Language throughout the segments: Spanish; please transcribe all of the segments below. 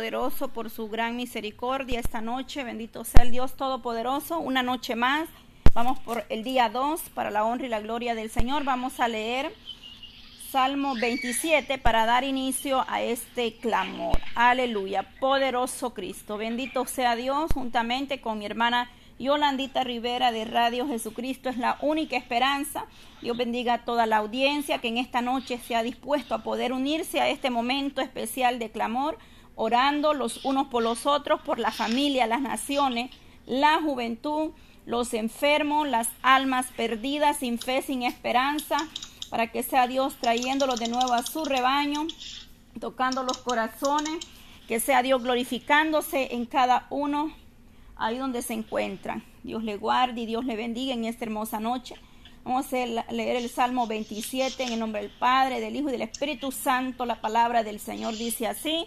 poderoso por su gran misericordia esta noche. Bendito sea el Dios Todopoderoso. Una noche más. Vamos por el día 2 para la honra y la gloria del Señor. Vamos a leer Salmo 27 para dar inicio a este clamor. Aleluya. Poderoso Cristo. Bendito sea Dios juntamente con mi hermana Yolandita Rivera de Radio Jesucristo es la única esperanza. Dios bendiga a toda la audiencia que en esta noche se ha dispuesto a poder unirse a este momento especial de clamor orando los unos por los otros, por la familia, las naciones, la juventud, los enfermos, las almas perdidas, sin fe, sin esperanza, para que sea Dios trayéndolos de nuevo a su rebaño, tocando los corazones, que sea Dios glorificándose en cada uno ahí donde se encuentran. Dios le guarde y Dios le bendiga en esta hermosa noche. Vamos a leer el Salmo 27 en el nombre del Padre, del Hijo y del Espíritu Santo. La palabra del Señor dice así.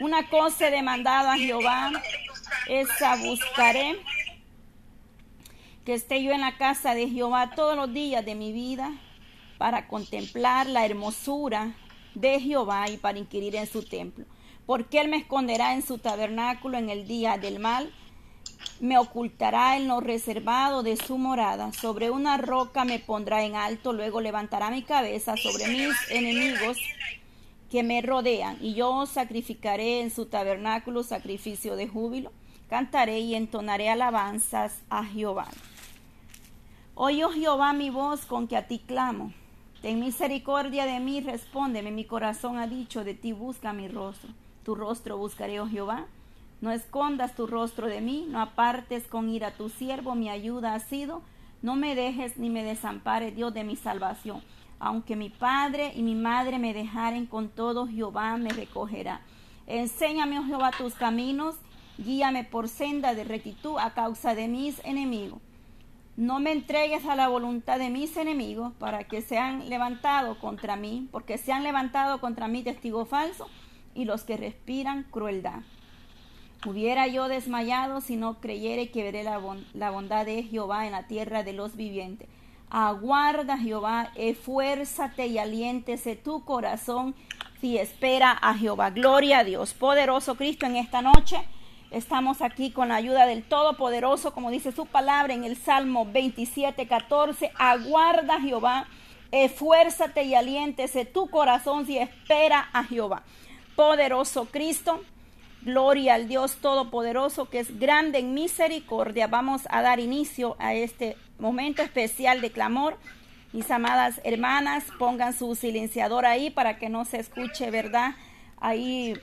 Una cosa he demandado a Jehová, esa buscaré, que esté yo en la casa de Jehová todos los días de mi vida, para contemplar la hermosura de Jehová y para inquirir en su templo. Porque Él me esconderá en su tabernáculo en el día del mal, me ocultará en lo reservado de su morada, sobre una roca me pondrá en alto, luego levantará mi cabeza sobre mis enemigos que me rodean, y yo sacrificaré en su tabernáculo sacrificio de júbilo, cantaré y entonaré alabanzas a Jehová. Oye, oh Jehová, mi voz con que a ti clamo. Ten misericordia de mí, respóndeme. Mi corazón ha dicho, de ti busca mi rostro. Tu rostro buscaré, oh Jehová. No escondas tu rostro de mí, no apartes con ira tu siervo, mi ayuda ha sido. No me dejes ni me desampare, Dios de mi salvación. Aunque mi padre y mi madre me dejaren con todo, Jehová me recogerá. Enséñame, oh Jehová, tus caminos, guíame por senda de rectitud a causa de mis enemigos. No me entregues a la voluntad de mis enemigos para que sean levantados contra mí, porque se han levantado contra mí testigos falsos y los que respiran crueldad. Hubiera yo desmayado si no creyere que veré la, la bondad de Jehová en la tierra de los vivientes. Aguarda Jehová, esfuérzate y aliéntese tu corazón si espera a Jehová. Gloria a Dios, poderoso Cristo en esta noche. Estamos aquí con la ayuda del Todopoderoso, como dice su palabra en el Salmo 27, 14. Aguarda Jehová, esfuérzate y aliéntese tu corazón si espera a Jehová. Poderoso Cristo, gloria al Dios Todopoderoso que es grande en misericordia. Vamos a dar inicio a este momento especial de clamor. Mis amadas hermanas, pongan su silenciador ahí para que no se escuche, ¿verdad? Ahí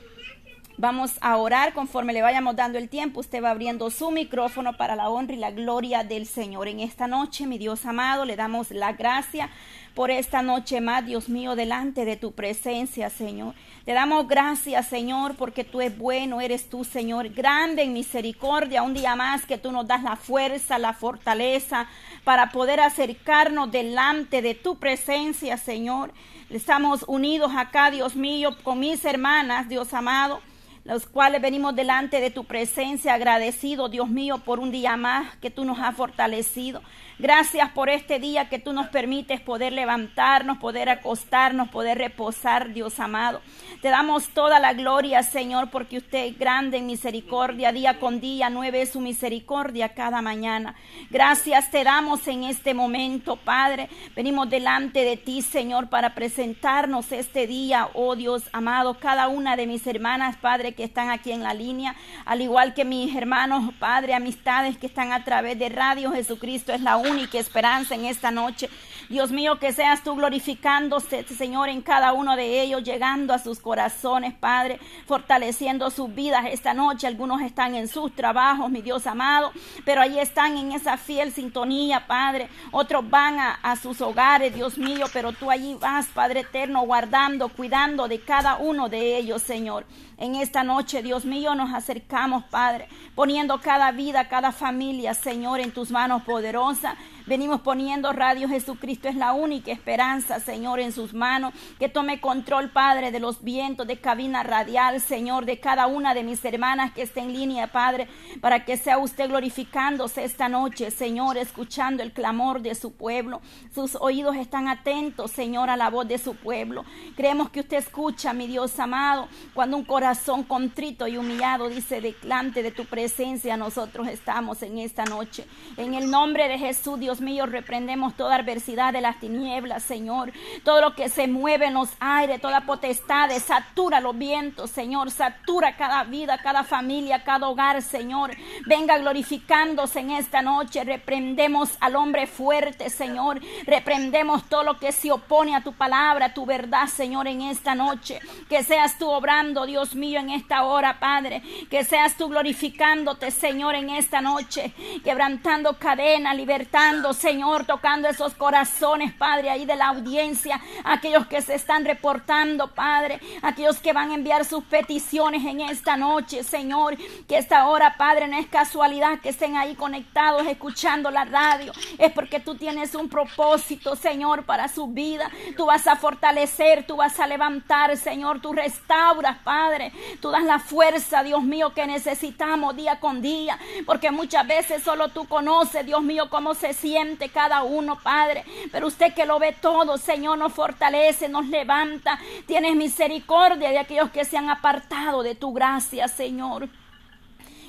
vamos a orar conforme le vayamos dando el tiempo. Usted va abriendo su micrófono para la honra y la gloria del Señor. En esta noche, mi Dios amado, le damos la gracia por esta noche más, Dios mío, delante de tu presencia, Señor. Te damos gracias, Señor, porque tú es bueno, eres tú, Señor, grande en misericordia. Un día más que tú nos das la fuerza, la fortaleza para poder acercarnos delante de tu presencia, Señor. Estamos unidos acá, Dios mío, con mis hermanas, Dios amado los cuales venimos delante de tu presencia agradecido, Dios mío, por un día más que tú nos has fortalecido. Gracias por este día que tú nos permites poder levantarnos, poder acostarnos, poder reposar, Dios amado. Te damos toda la gloria, Señor, porque usted es grande en misericordia, día con día, nueve su misericordia cada mañana. Gracias te damos en este momento, Padre. Venimos delante de ti, Señor, para presentarnos este día, oh Dios amado, cada una de mis hermanas, Padre, que están aquí en la línea, al igual que mis hermanos, Padre, amistades que están a través de Radio Jesucristo, es la única esperanza en esta noche. Dios mío, que seas tú glorificándose, Señor, en cada uno de ellos, llegando a sus corazones, Padre, fortaleciendo sus vidas esta noche. Algunos están en sus trabajos, mi Dios amado, pero ahí están en esa fiel sintonía, Padre. Otros van a, a sus hogares, Dios mío, pero tú allí vas, Padre eterno, guardando, cuidando de cada uno de ellos, Señor. En esta noche, Dios mío, nos acercamos, Padre, poniendo cada vida, cada familia, Señor, en tus manos poderosas. Venimos poniendo Radio Jesucristo es la única esperanza, Señor, en sus manos. Que tome control, Padre, de los vientos de cabina radial, Señor, de cada una de mis hermanas que esté en línea, Padre, para que sea usted glorificándose esta noche, Señor, escuchando el clamor de su pueblo. Sus oídos están atentos, Señor, a la voz de su pueblo. Creemos que usted escucha, mi Dios amado, cuando un corazón contrito y humillado dice, delante de tu presencia nosotros estamos en esta noche. En el nombre de Jesús, Dios mío, reprendemos toda adversidad de las tinieblas, Señor. Todo lo que se mueve en los aires, toda potestad, satura los vientos, Señor. Satura cada vida, cada familia, cada hogar, Señor. Venga glorificándose en esta noche. Reprendemos al hombre fuerte, Señor. Reprendemos todo lo que se opone a tu palabra, a tu verdad, Señor, en esta noche. Que seas tú obrando, Dios mío, en esta hora, Padre. Que seas tú glorificándote, Señor, en esta noche. Quebrantando cadenas, libertando Señor, tocando esos corazones, Padre, ahí de la audiencia, aquellos que se están reportando, Padre, aquellos que van a enviar sus peticiones en esta noche, Señor, que esta hora, Padre, no es casualidad que estén ahí conectados, escuchando la radio, es porque tú tienes un propósito, Señor, para su vida. Tú vas a fortalecer, tú vas a levantar, Señor, tú restauras, Padre, tú das la fuerza, Dios mío, que necesitamos día con día, porque muchas veces solo tú conoces, Dios mío, cómo se siente cada uno, Padre. Pero usted que lo ve todo, Señor, nos fortalece, nos levanta. Tienes misericordia de aquellos que se han apartado de tu gracia, Señor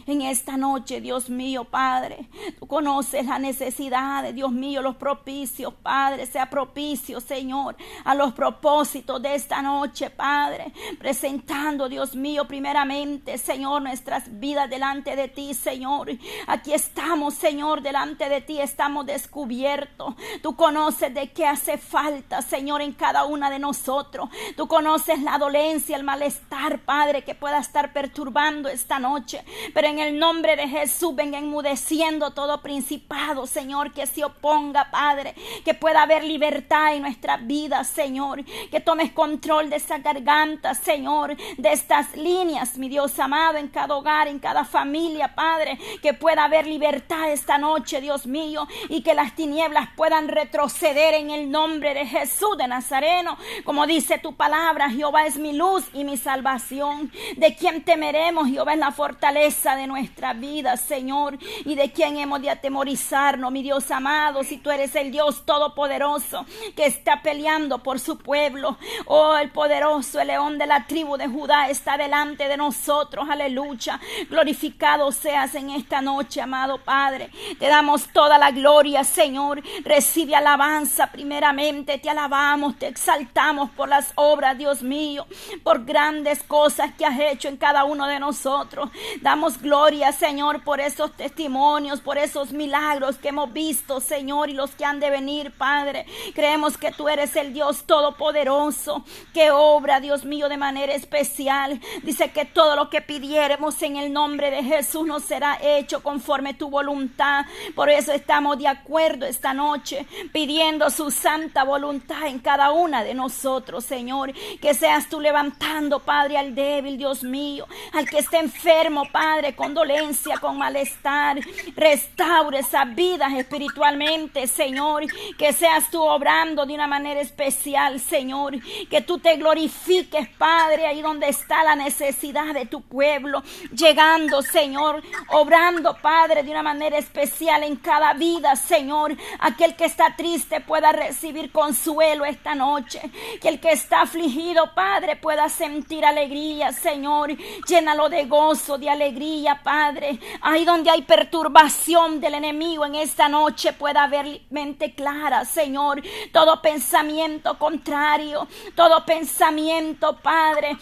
en esta noche, Dios mío, Padre. Tú conoces las necesidades, Dios mío, los propicios, Padre. Sea propicio, Señor, a los propósitos de esta noche, Padre. Presentando, Dios mío, primeramente, Señor, nuestras vidas delante de ti, Señor. Aquí estamos, Señor, delante de ti, estamos descubiertos. Tú conoces de qué hace falta, Señor, en cada una de nosotros. Tú conoces la dolencia, el malestar, Padre, que pueda estar perturbando esta noche. Pero en en el nombre de Jesús venga enmudeciendo todo principado, Señor, que se oponga, Padre, que pueda haber libertad en nuestra vida, Señor, que tomes control de esa garganta, Señor, de estas líneas, mi Dios amado, en cada hogar, en cada familia, Padre, que pueda haber libertad esta noche, Dios mío, y que las tinieblas puedan retroceder en el nombre de Jesús de Nazareno, como dice tu palabra, Jehová es mi luz y mi salvación, de quien temeremos, Jehová es la fortaleza de nuestra vida, Señor, y de quién hemos de atemorizarnos, mi Dios amado, si tú eres el Dios todopoderoso que está peleando por su pueblo. Oh, el poderoso, el león de la tribu de Judá está delante de nosotros, aleluya. Glorificado seas en esta noche, amado Padre. Te damos toda la gloria, Señor. Recibe alabanza primeramente, te alabamos, te exaltamos por las obras, Dios mío, por grandes cosas que has hecho en cada uno de nosotros. Damos gloria Gloria, Señor, por esos testimonios, por esos milagros que hemos visto, Señor, y los que han de venir, Padre. Creemos que tú eres el Dios todopoderoso, que obra, Dios mío, de manera especial. Dice que todo lo que pidiéramos en el nombre de Jesús nos será hecho conforme tu voluntad. Por eso estamos de acuerdo esta noche, pidiendo su santa voluntad en cada una de nosotros, Señor. Que seas tú levantando, Padre, al débil, Dios mío, al que esté enfermo, Padre, dolencia, con malestar. Restaure esas vidas espiritualmente, Señor. Que seas tú obrando de una manera especial, Señor. Que tú te glorifiques, Padre, ahí donde está la necesidad de tu pueblo. Llegando, Señor. Obrando, Padre, de una manera especial en cada vida, Señor. Aquel que está triste pueda recibir consuelo esta noche. Que el que está afligido, Padre, pueda sentir alegría, Señor. Llénalo de gozo, de alegría, Padre. Ahí donde hay perturbación del enemigo en esta noche pueda haber mente clara, Señor. Todo pensamiento contrario, todo pensamiento, Padre,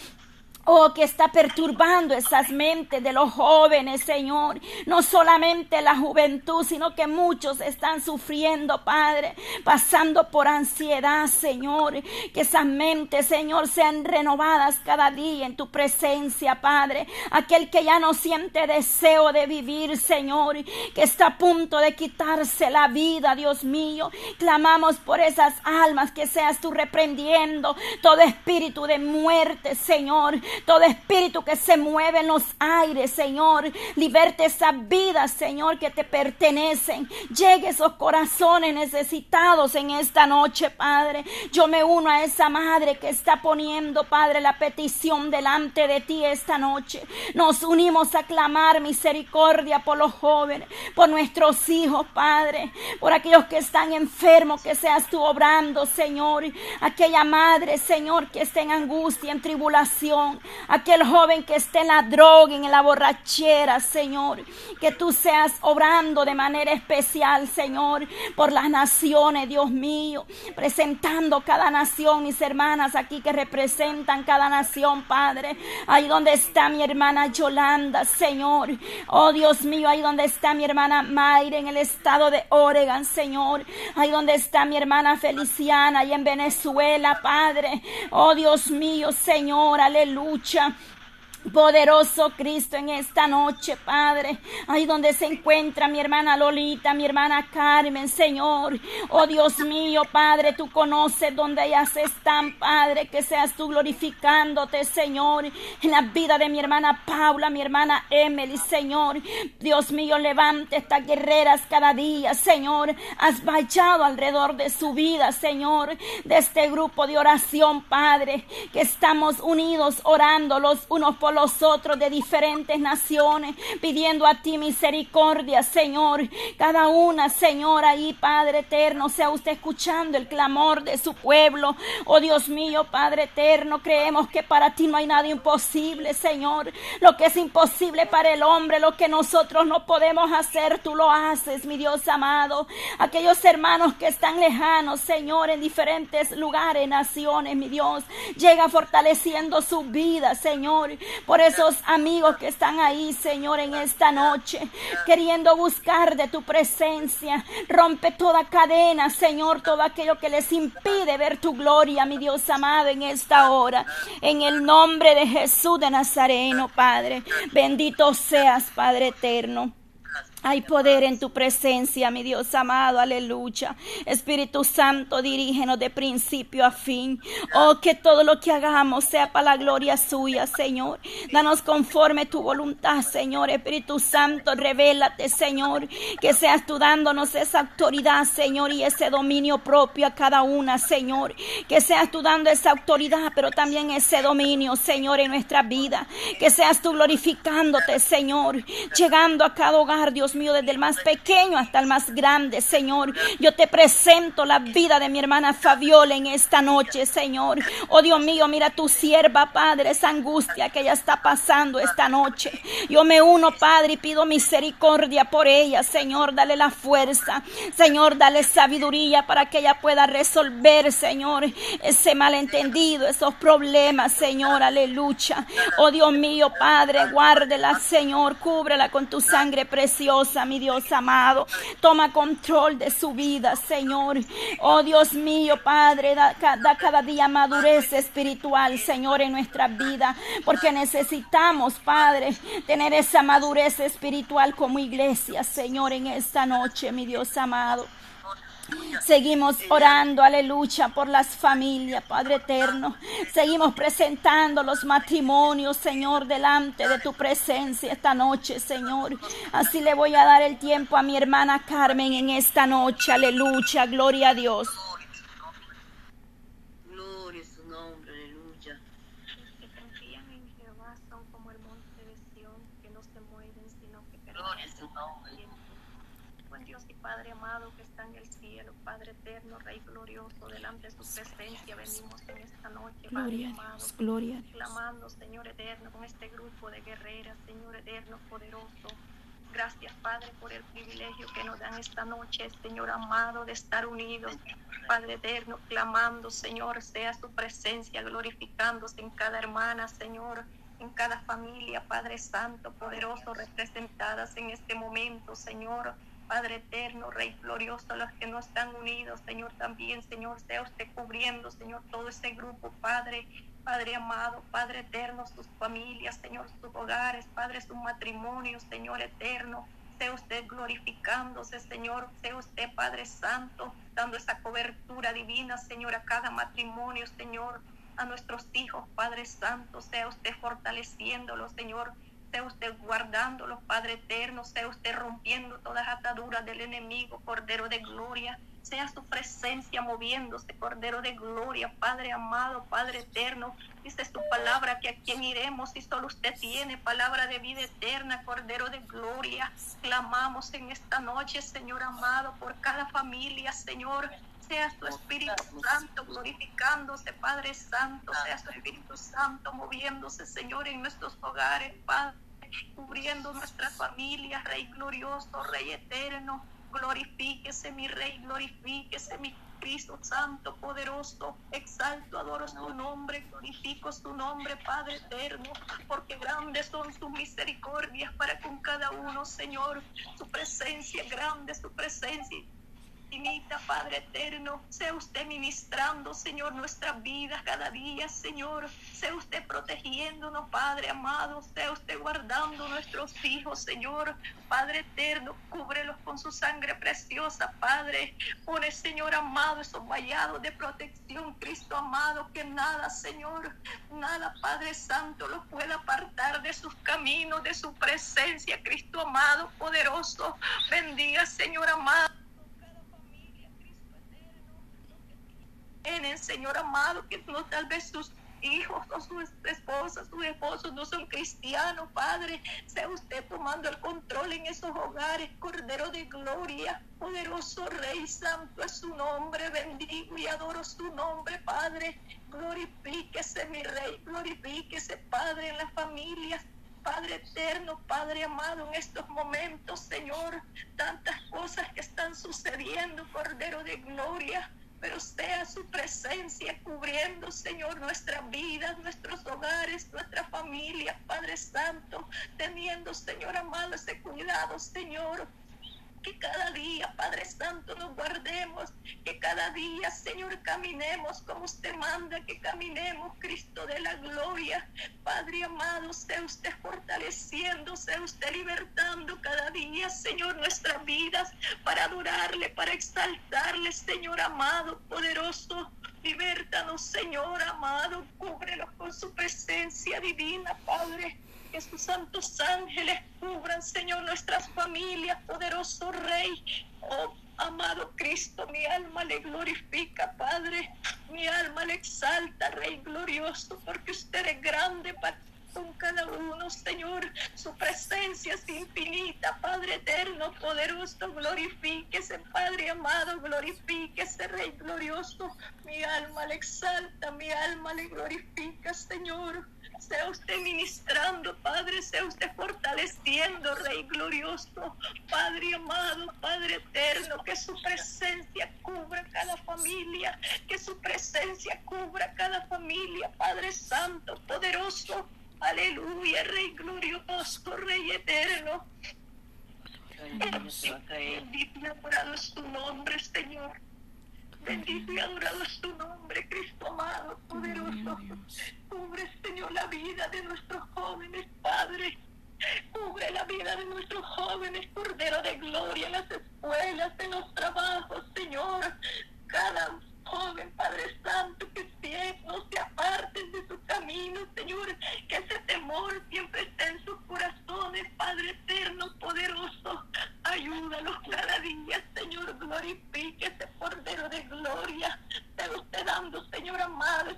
Oh, que está perturbando esas mentes de los jóvenes, Señor. No solamente la juventud, sino que muchos están sufriendo, Padre, pasando por ansiedad, Señor. Que esas mentes, Señor, sean renovadas cada día en tu presencia, Padre. Aquel que ya no siente deseo de vivir, Señor, que está a punto de quitarse la vida, Dios mío. Clamamos por esas almas que seas tú reprendiendo todo espíritu de muerte, Señor Todo espíritu que se mueve en los aires, Señor, liberte esas vidas, Señor, que te pertenecen. Llegue esos corazones necesitados en esta noche, Padre. Yo me uno a esa madre que está poniendo, Padre, la petición delante de ti esta noche. Nos unimos a clamar misericordia por los jóvenes, por nuestros hijos, Padre, por aquellos que están enfermos, que seas tú obrando, Señor. Aquella madre, Señor, que esté en angustia, en tribulación. Aquel joven que esté en la droga, en la borrachera, Señor. Que tú seas obrando de manera especial, Señor, por las naciones, Dios mío. Presentando cada nación, mis hermanas aquí que representan cada nación, Padre. Ahí donde está mi hermana Yolanda, Señor. Oh Dios mío, ahí donde está mi hermana Mayra en el estado de Oregon, Señor. Ahí donde está mi hermana Feliciana, ahí en Venezuela, Padre. Oh Dios mío, Señor, aleluya lucha Poderoso Cristo en esta noche, Padre. Ahí donde se encuentra mi hermana Lolita, mi hermana Carmen, Señor. Oh Dios mío, Padre, tú conoces donde ellas están, Padre. Que seas tú glorificándote, Señor. En la vida de mi hermana Paula, mi hermana Emily, Señor. Dios mío, levante estas guerreras cada día, Señor. Has vallado alrededor de su vida, Señor. De este grupo de oración, Padre. Que estamos unidos orando los unos por los otros de diferentes naciones, pidiendo a ti misericordia, Señor. Cada una, Señor, ahí, Padre eterno, sea usted escuchando el clamor de su pueblo. Oh Dios mío, Padre eterno, creemos que para ti no hay nada imposible, Señor. Lo que es imposible para el hombre, lo que nosotros no podemos hacer, tú lo haces, mi Dios amado. Aquellos hermanos que están lejanos, Señor, en diferentes lugares, naciones, mi Dios, llega fortaleciendo su vida, Señor por esos amigos que están ahí, Señor, en esta noche, queriendo buscar de tu presencia. Rompe toda cadena, Señor, todo aquello que les impide ver tu gloria, mi Dios amado, en esta hora. En el nombre de Jesús de Nazareno, Padre. Bendito seas, Padre eterno. Hay poder en tu presencia, mi Dios amado, aleluya. Espíritu Santo, dirígenos de principio a fin. Oh, que todo lo que hagamos sea para la gloria suya, Señor. Danos conforme tu voluntad, Señor. Espíritu Santo, revélate, Señor. Que seas tú dándonos esa autoridad, Señor, y ese dominio propio a cada una, Señor. Que seas tú dando esa autoridad, pero también ese dominio, Señor, en nuestra vida. Que seas tú glorificándote, Señor. Llegando a cada hogar, Dios mío, desde el más pequeño hasta el más grande, Señor. Yo te presento la vida de mi hermana Fabiola en esta noche, Señor. Oh Dios mío, mira tu sierva, Padre, esa angustia que ella está pasando esta noche. Yo me uno, Padre, y pido misericordia por ella, Señor. Dale la fuerza, Señor, dale sabiduría para que ella pueda resolver, Señor, ese malentendido, esos problemas, Señor. Aleluya. Oh Dios mío, Padre, guárdela, Señor. Cúbrela con tu sangre preciosa mi Dios amado. Toma control de su vida, Señor. Oh Dios mío, Padre, da, da cada día madurez espiritual, Señor, en nuestra vida. Porque necesitamos, Padre, tener esa madurez espiritual como iglesia, Señor, en esta noche, mi Dios amado. Seguimos orando, aleluya, por las familias, Padre eterno. Seguimos presentando los matrimonios, Señor, delante de tu presencia esta noche, Señor. Así le voy a dar el tiempo a mi hermana Carmen en esta noche, aleluya, gloria a Dios. Gloria a Dios, gloria a Dios. Clamando, Señor eterno, con este grupo de guerreras, Señor eterno, poderoso. Gracias, Padre, por el privilegio que nos dan esta noche, Señor amado, de estar unidos. Padre eterno, clamando, Señor, sea su presencia, glorificándose en cada hermana, Señor, en cada familia, Padre Santo, poderoso, representadas en este momento, Señor. Padre eterno, Rey glorioso, los que no están unidos, Señor, también, Señor, sea usted cubriendo, Señor, todo ese grupo, Padre, Padre amado, Padre eterno, sus familias, Señor, sus hogares, Padre, su matrimonio, Señor eterno, sea usted glorificándose, Señor, sea usted, Padre Santo, dando esa cobertura divina, Señor, a cada matrimonio, Señor, a nuestros hijos, Padre Santo, sea usted fortaleciéndolos, Señor, sea usted guardándolos, Padre eterno, sea usted rompiendo todas las ataduras del enemigo, Cordero de Gloria, sea su presencia moviéndose, Cordero de Gloria, Padre amado, Padre eterno. Dice su palabra que a quien iremos si solo usted tiene palabra de vida eterna, Cordero de Gloria. Clamamos en esta noche, Señor amado, por cada familia, Señor. Sea su Espíritu Santo glorificándose, Padre Santo, sea su Espíritu Santo moviéndose, Señor, en nuestros hogares, Padre, cubriendo nuestras familias, Rey glorioso, Rey eterno. Glorifíquese mi Rey, glorifíquese mi Cristo Santo, poderoso, exalto, adoro su nombre, glorifico su nombre, Padre eterno, porque grandes son sus misericordias para con cada uno, Señor, su presencia grande, su presencia Padre eterno. Sea usted ministrando, Señor, nuestras vidas cada día, Señor. Sea usted protegiéndonos, Padre amado. Sea usted guardando nuestros hijos, Señor. Padre eterno, cúbrelos con su sangre preciosa, Padre. Pone, Señor amado, esos vallados de protección, Cristo amado, que nada, Señor, nada, Padre Santo, los pueda apartar de sus caminos, de su presencia, Cristo amado, poderoso. Bendiga, Señor amado Señor amado, que no tal vez sus hijos o sus esposas, sus esposos no son cristianos, Padre. Sea usted tomando el control en esos hogares, Cordero de Gloria, poderoso Rey Santo es su nombre, bendigo y adoro su nombre, Padre. Glorifíquese mi Rey, glorifíquese, Padre, en las familias. Padre eterno, Padre amado, en estos momentos, Señor, tantas cosas que están sucediendo, Cordero de Gloria pero sea su presencia cubriendo, Señor, nuestras vidas, nuestros hogares, nuestra familia, Padre Santo, teniendo, Señor amado, ese cuidado, Señor, que cada día, Padre Santo, nos guardemos, que cada día, Señor, caminemos como usted manda, que caminemos, Cristo de la gloria. Padre amado, sea usted fortaleciendo, sea usted libertando cada día, Señor, nuestras vidas para adorarle, para exaltarle, Señor amado, poderoso. Libertanos, Señor amado, cúbrelos con su presencia divina, Padre que sus santos ángeles cubran, Señor, nuestras familias, poderoso Rey. Oh, amado Cristo, mi alma le glorifica, Padre. Mi alma le exalta, Rey glorioso, porque usted es grande para con cada uno, Señor. Su presencia es infinita, Padre eterno, poderoso. Glorifíquese, Padre amado, glorifíquese, Rey glorioso. Mi alma le exalta, mi alma le glorifica, Señor. Sea usted ministrando, Padre, sea usted fortaleciendo, Rey glorioso, Padre amado, Padre eterno, que su presencia cubra cada familia, que su presencia cubra cada familia, Padre Santo, poderoso. Aleluya, Rey glorioso, Rey eterno. Bendito y adorado es tu nombre, Señor. Bendito y adorado es tu nombre, Cristo amado, poderoso. Vida de nuestros jóvenes, Padre. Cubre la vida de nuestros jóvenes, Cordero de Gloria, las escuelas, en los trabajos, Señor. Cada joven, Padre Santo, que no se aparten de su camino, Señor. Que ese temor siempre esté en sus corazones, Padre eterno, poderoso. Ayúdalos cada día, Señor. Glorifique ese Cordero de Gloria. Te lo dando, Señor amado,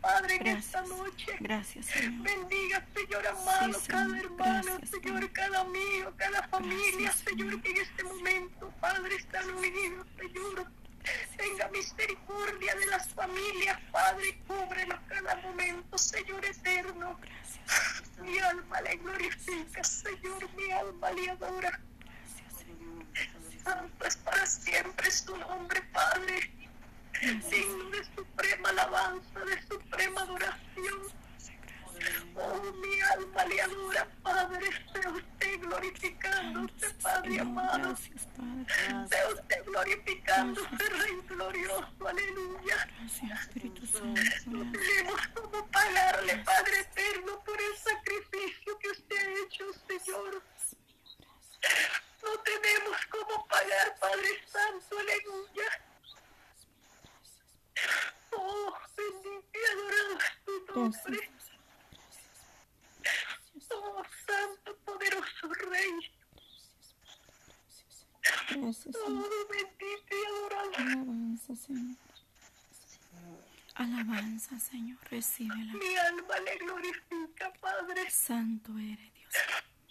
Padre, en Gracias. esta noche. Gracias, Señor. Bendiga, Señor amado, Sí, cada Señor. hermano, Gracias, Señor, Señor. cada amigo, cada familia, Gracias, Señor, que en este momento, Padre, están unidos, Señor. Tenga misericordia de las familias, Padre, cúbrelos cada momento, Señor eterno. Gracias, Mi alma le glorifica, Señor, mi alma le adora. gracias, Señor. Santo es para siempre su nombre, Padre. Digno de suprema alabanza, de suprema adoración. Oh, mi alma le adora, Padre. Sea usted glorificándose, Padre amado. Sea usted glorificándose, Rey glorioso. Aleluya. No tenemos cómo pagarle, Padre eterno, por el sacrificio que usted ha hecho, Señor. No tenemos cómo pagar, Padre Santo, aleluya. Oh, bendito y adorado es tu Gracias, nombre. Oh, Santo, poderoso Rey. Gracias, Oh, bendito y adorado. Alabanza, Señor. Alabanza, Señor. Recíbela. Mi alma le glorifica, Padre. Santo eres Dios.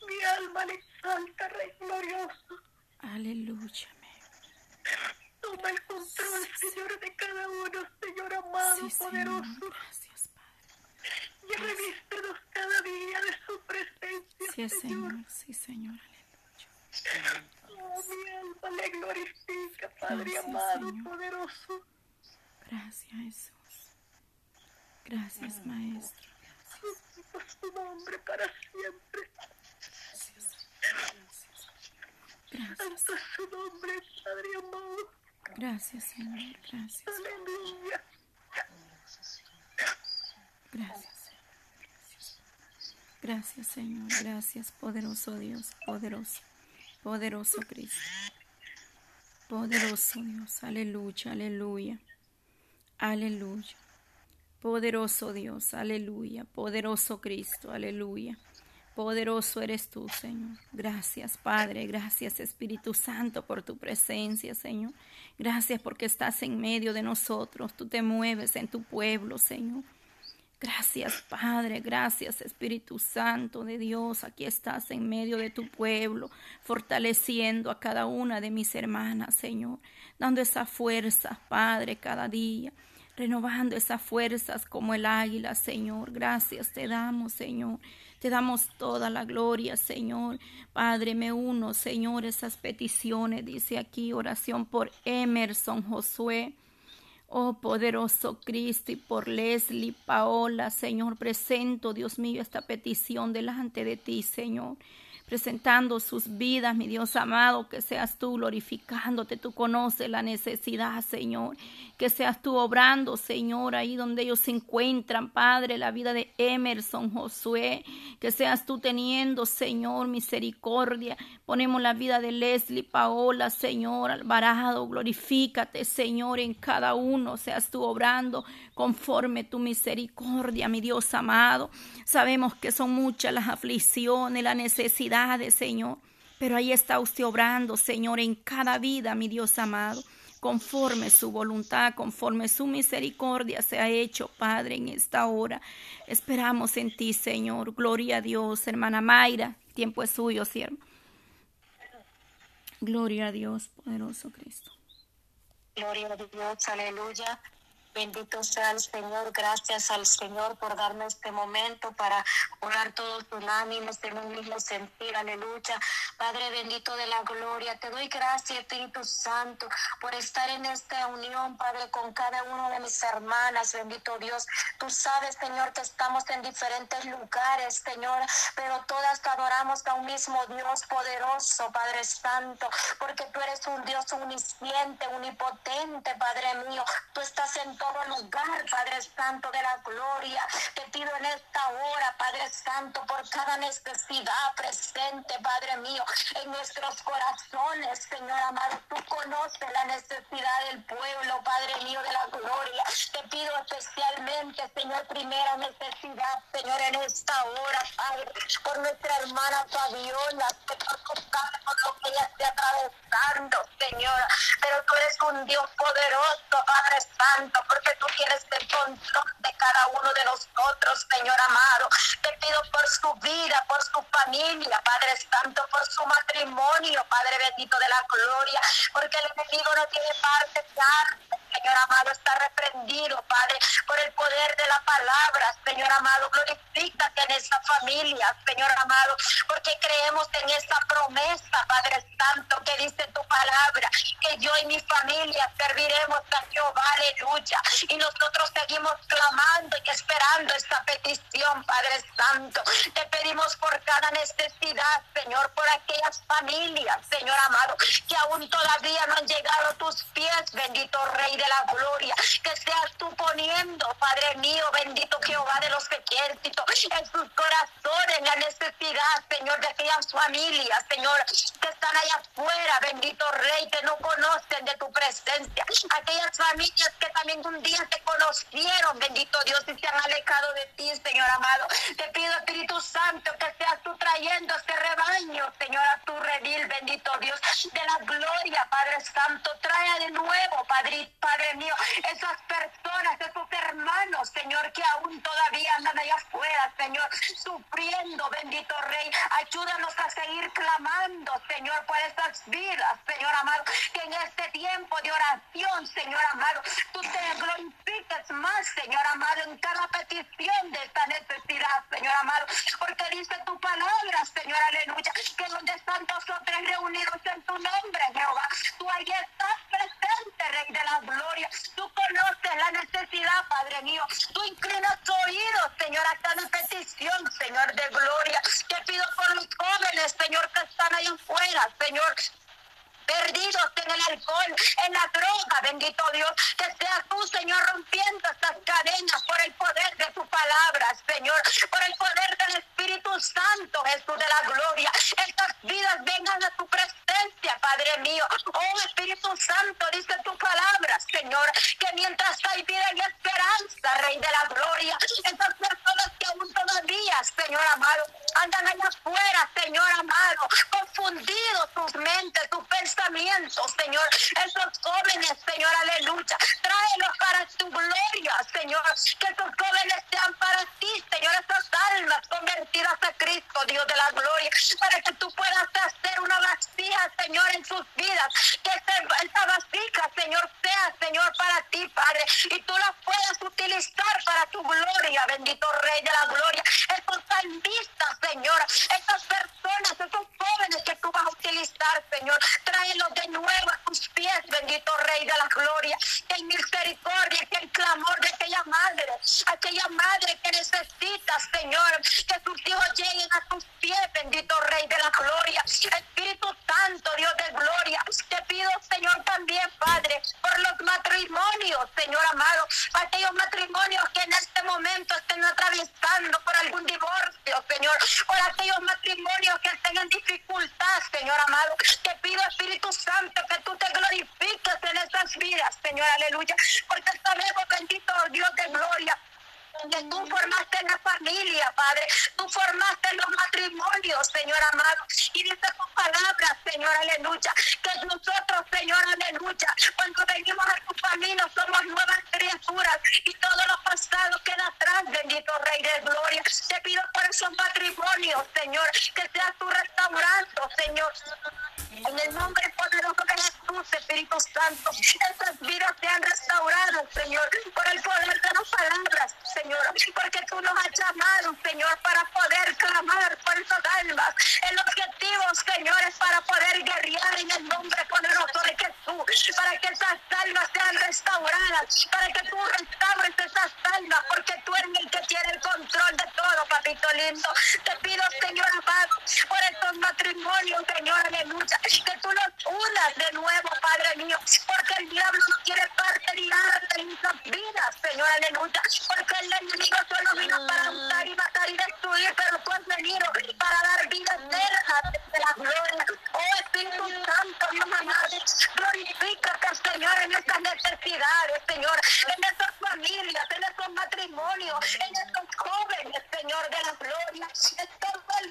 Mi alma le exalta, Rey glorioso. Aleluya. Toma el control, Señor, de cada uno, Señor amado, Sí, Señor. poderoso. Gracias, Padre. Y revístenos cada día de su presencia, Sí, Señor. Señor. Sí, Señor. Aleluya. Oh, mi alma le glorifica, Padre Gracias, amado, Señor. poderoso. Gracias, Jesús. Gracias, Maestro. Santo es su nombre para siempre. Gracias. Santo es su nombre, Padre amado. Gracias, Señor. Gracias. Aleluya. Gracias. Gracias, Señor. Gracias, poderoso Dios. Poderoso. Poderoso Cristo. Poderoso Dios. Aleluya. Aleluya. Aleluya. Poderoso Dios. Aleluya. Poderoso Cristo. Aleluya. Poderoso eres tú, Señor. Gracias, Padre. Gracias, Espíritu Santo, por tu presencia, Señor. Gracias porque estás en medio de nosotros. Tú te mueves en tu pueblo, Señor. Gracias, Padre, gracias, Espíritu Santo de Dios. Aquí estás en medio de tu pueblo, fortaleciendo a cada una de mis hermanas, Señor, dando esa fuerza, Padre, cada día, renovando esas fuerzas como el águila, Señor. Gracias te damos, Señor. Te damos toda la gloria, Señor. Padre, me uno, Señor, esas peticiones, dice aquí, oración por Emerson Josué. Oh poderoso Cristo y por Leslie, Paola, Señor, presento, Dios mío, esta petición delante de ti, Señor presentando sus vidas, mi Dios amado, que seas tú glorificándote, tú conoces la necesidad, Señor, que seas tú obrando, Señor, ahí donde ellos se encuentran, Padre, la vida de Emerson, Josué, que seas tú teniendo, Señor, misericordia. Ponemos la vida de Leslie, Paola, Señor, Alvarado, glorifícate, Señor, en cada uno, seas tú obrando conforme tu misericordia, mi Dios amado. Sabemos que son muchas las aflicciones, la necesidad Señor. Pero ahí está usted obrando, Señor, en cada vida, mi Dios amado, conforme su voluntad, conforme su misericordia se ha hecho, Padre, en esta hora. Esperamos en ti, Señor. Gloria a Dios, hermana Mayra. Tiempo es suyo, siervo. Gloria a Dios, poderoso Cristo. Gloria a Dios, aleluya. Bendito sea el Señor, gracias al Señor por darme este momento para orar todos unánimes en un mismo sentir, aleluya. Padre bendito de la gloria, te doy gracias, Espíritu Santo, por estar en esta unión, Padre, con cada uno de mis hermanas, bendito Dios. Tú sabes, Señor, que estamos en diferentes lugares, Señor, pero todas te adoramos a un mismo Dios poderoso, Padre Santo, porque tú eres un Dios omnisciente, unipotente, Padre mío. Tú estás en todo lugar, Padre Santo de la gloria. Te pido en esta hora, Padre Santo, por cada necesidad presente, Padre mío, en nuestros corazones, Señor amado. Tú conoces la necesidad del pueblo, Padre mío de la gloria. Te pido especialmente, Señor, primera necesidad, Señor, en esta hora, Padre, por nuestra hermana Fabiola, sabes por lo que ella está atravesando, Señor. Dios poderoso, Padre Santo, porque tú tienes el control de cada uno de nosotros, Señor amado. Te pido por su vida, por su familia, Padre Santo, por su matrimonio, Padre bendito de la gloria, porque el enemigo no tiene parte de Señor amado, está reprendido, Padre, por el poder de la palabra, Señor amado, glorifícate en esta familia, Señor amado, porque creemos en esta promesa, Padre Santo, que dice tu palabra, que yo y mi familia serviremos a Jehová, aleluya, y nosotros seguimos clamando y esperando esta petición, Padre Santo. Te pedimos por cada necesidad, Señor, por aquellas familias, Señor amado, que aún todavía no han llegado a tus pies, bendito Rey de la gloria. Que seas tú poniendo, Padre mío, bendito Jehová de los ejércitos, en sus corazones la necesidad, Señor, de aquellas familias, Señor, que están allá afuera, bendito Rey, que no conocen de tu presencia. Aquellas familias que también un día te conocieron, bendito Dios, y se han alejado de ti, Señor amado. Te pido, Espíritu Santo, que seas tú trayendo este rebaño, Señor, a tu redil, bendito De la gloria, Padre Santo. Trae de nuevo, Padre, Padre mío, esas personas, esos hermanos, Señor, que aún todavía andan allá afuera, Señor, sufriendo, bendito Rey. Ayúdanos a seguir clamando, Señor, por esas vidas, Señor amado, que en este tiempo de oración, Señor amado, tú te glorifiques más, Señor amado, en cada petición de esta necesidad, Señor amado, porque dice tu palabra, Señor, aleluya, que donde están nosotros reunidos en tu nombre, Jehová, tú ahí estás presente, Rey de la gloria. Tú conoces la necesidad, Padre mío. Tú inclinas tu oído, Señor, a cada petición, Señor de gloria. Te pido por los jóvenes, Señor, que están ahí afuera, Señor perdidos en el alcohol, en la droga, bendito Dios, que seas tú, Señor, rompiendo estas cadenas por el poder de tu palabra, Señor, por el poder del Espíritu Santo, Jesús de la gloria. Estas vidas vengan a tu presencia, Padre mío. Oh Espíritu Santo, dice tu palabra, Señor, que mientras hay vida y esperanza, Rey de la gloria, esas personas que aún todavía, Señor amado, andan allá afuera, Señor amado, confundidos sus mentes, sus pensamientos Señor. Esos jóvenes, Señor, aleluya. Tráelos para tu gloria, Señor. Que esos jóvenes sean para ti, Señor. Esas almas convertidas a Cristo, Dios de la gloria. Para que tú puedas hacer una vasija, Señor, en sus vidas. Que esa vasija, Señor, sea, Señor, para ti, Padre. Y tú la puedas utilizar para tu gloria, bendito Rey de la gloria. y de esta forma palabra, Señor, aleluya. Que nosotros, Señor, aleluya, cuando venimos a tu camino somos nuevas criaturas y todo lo pasado queda atrás, bendito Rey de Gloria. Te pido por esos matrimonios, Señor, que seas tu restaurando, Señor. En el nombre poderoso de Jesús, Espíritu Santo, esas vidas sean restauradas, Señor, por el poder de las palabras, Señor, porque tú nos has llamado, Señor, para poder clamar por esas almas. El objetivo, Señor, para poder guerrear en el nombre poderoso de Jesús, para que esas almas sean restauradas, para que tú restaures esas almas, porque tú eres el que tiene el control de todo, papito lindo. Te pido, Señor amado, por estos matrimonios, Señor, aleluya, que tú los unas de nuevo, Padre mío, porque el diablo no quiere parte ni arte en nuestras vidas, Señor, aleluya, porque el enemigo solo vino para ah. matar y matar y destruir, pero tú has venido para dar vida eterna de la gloria Oh Espíritu Santo, mamá, glorifica, Señor, en estas necesidades, Señor, en estas familias, en estos matrimonios, en estos jóvenes, Señor, de la gloria, en todo el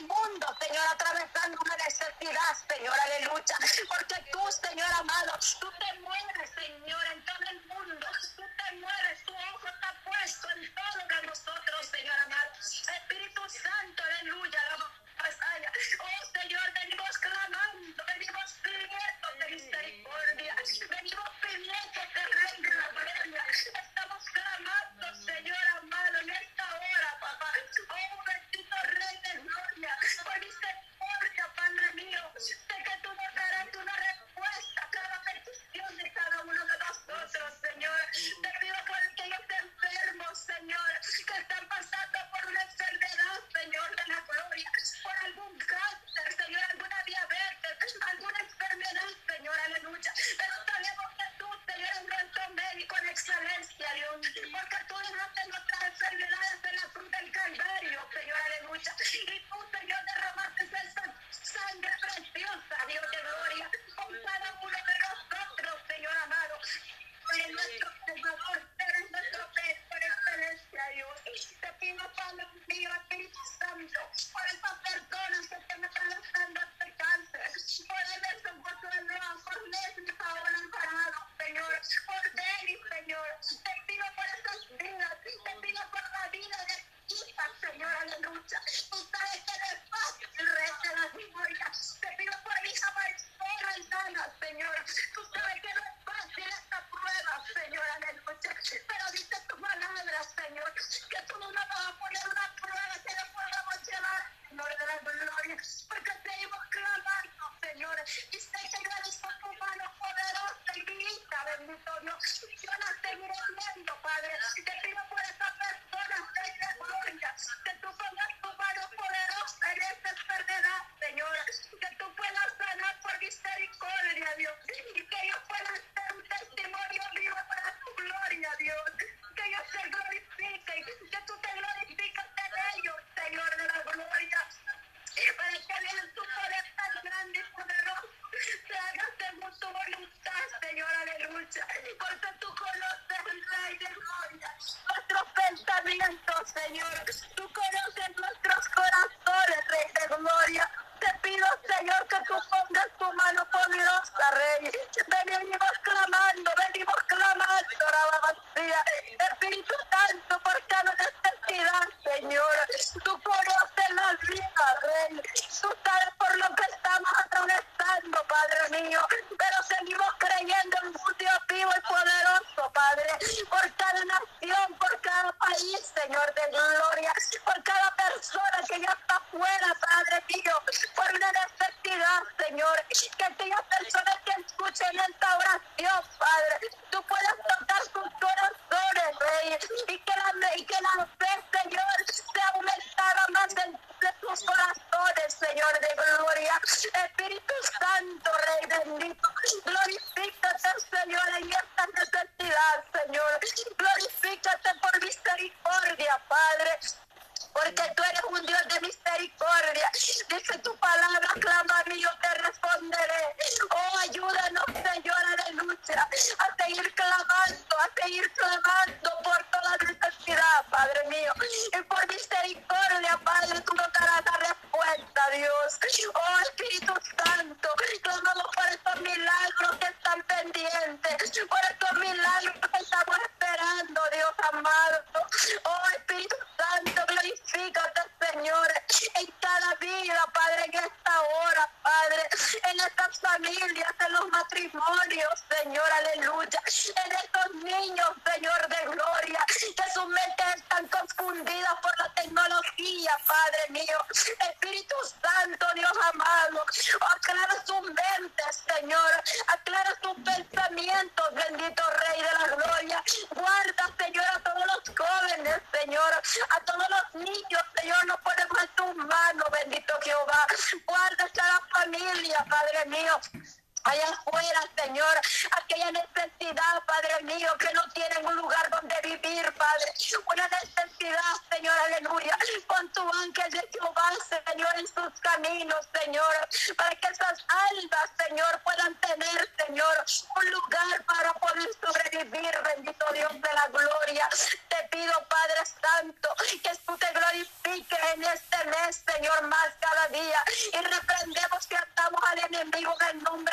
took Padre mío, y por misericordia, Padre, tú nos darás la respuesta, Dios. Oh Espíritu Santo, clamamos por estos milagros que están pendientes, por estos milagros que estamos esperando, Dios amado. Oh Espíritu Santo, glorifícate, Señor, en cada vida, Padre, en esta hora, Padre, en estas familias, en los matrimonios, Señor, aleluya, en estos niños, Señor de gloria, que sus mentes están confundidas por la tecnología, Padre mío. Espíritu Santo, Dios amado, aclara sus mentes, Señor, aclara sus pensamientos, bendito Rey de la gloria. Guarda, Señor, a todos los jóvenes, Señor, a todos los niños, Señor, nos ponemos en tus manos, bendito Jehová. Guarda a la familia, Padre mío allá afuera, Señor, aquella necesidad, Padre mío, que no tienen un lugar donde vivir, Padre, una necesidad, Señor, aleluya, con tu ángel de Jehová, Señor, en sus caminos, Señor, para que esas almas, Señor, puedan tener, Señor, un lugar para poder sobrevivir, bendito Dios de la gloria. Te pido, Padre Santo, que tú te glorifiques en este mes, Señor, más cada día, y reprendemos que atamos al enemigo en el nombre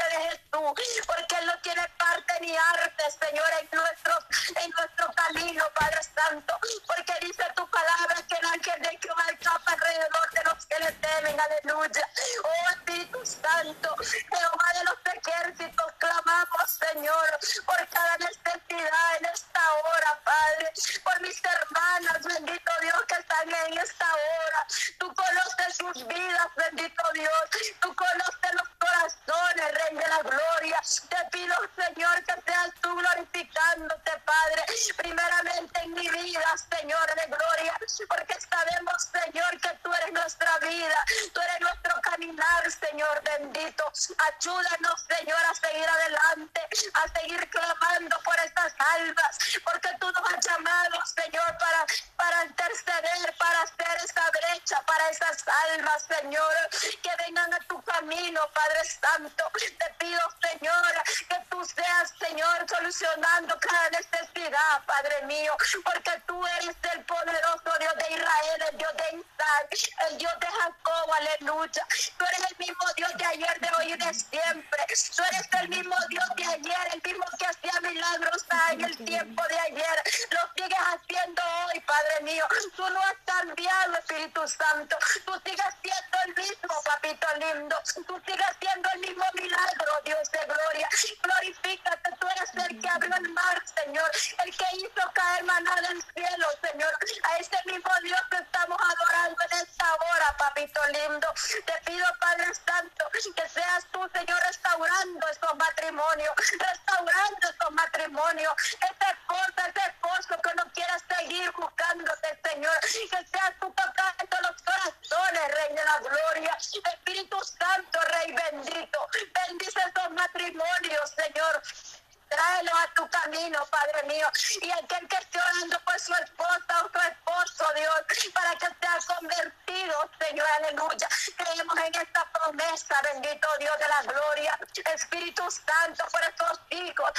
Padre mío, porque tú eres el poderoso Dios de Israel, el Dios de Isaac, el Dios de Jacob, aleluya. Tú eres el mismo Dios de ayer, de hoy y de siempre. Tú eres el mismo Dios de ayer, el mismo que hacía milagros en el tiempo de ayer. Lo sigues haciendo hoy, Padre mío. Tú no has cambiado, Espíritu Santo. Tú sigues siendo el mismo, papito lindo. Tú sigues siendo el mismo milagro, Dios de gloria. Glorifícate, tú eres el que abrió el mar, Señor. El que hizo caer maná del cielo, Señor. A ese mismo Dios que estamos adorando en esta hora, papito lindo. Te pido, Padre Santo, que seas tú, Señor, restaurando estos matrimonios, restaurando estos matrimonios. Esa esposa, ese esposo que no quiera seguir buscándote, Señor. Que seas tú tocando los corazones, Rey de la Gloria. Espíritu Santo, Rey bendito. Bendice estos matrimonios, Señor. Tráelos a tu camino, Padre mío. Y aquel que esté orando por su esposa o su esposo, Dios, para que sea convertido, Señor, aleluya. Creemos en esta promesa, bendito Dios de la gloria. Espíritu Santo, por estos hijos,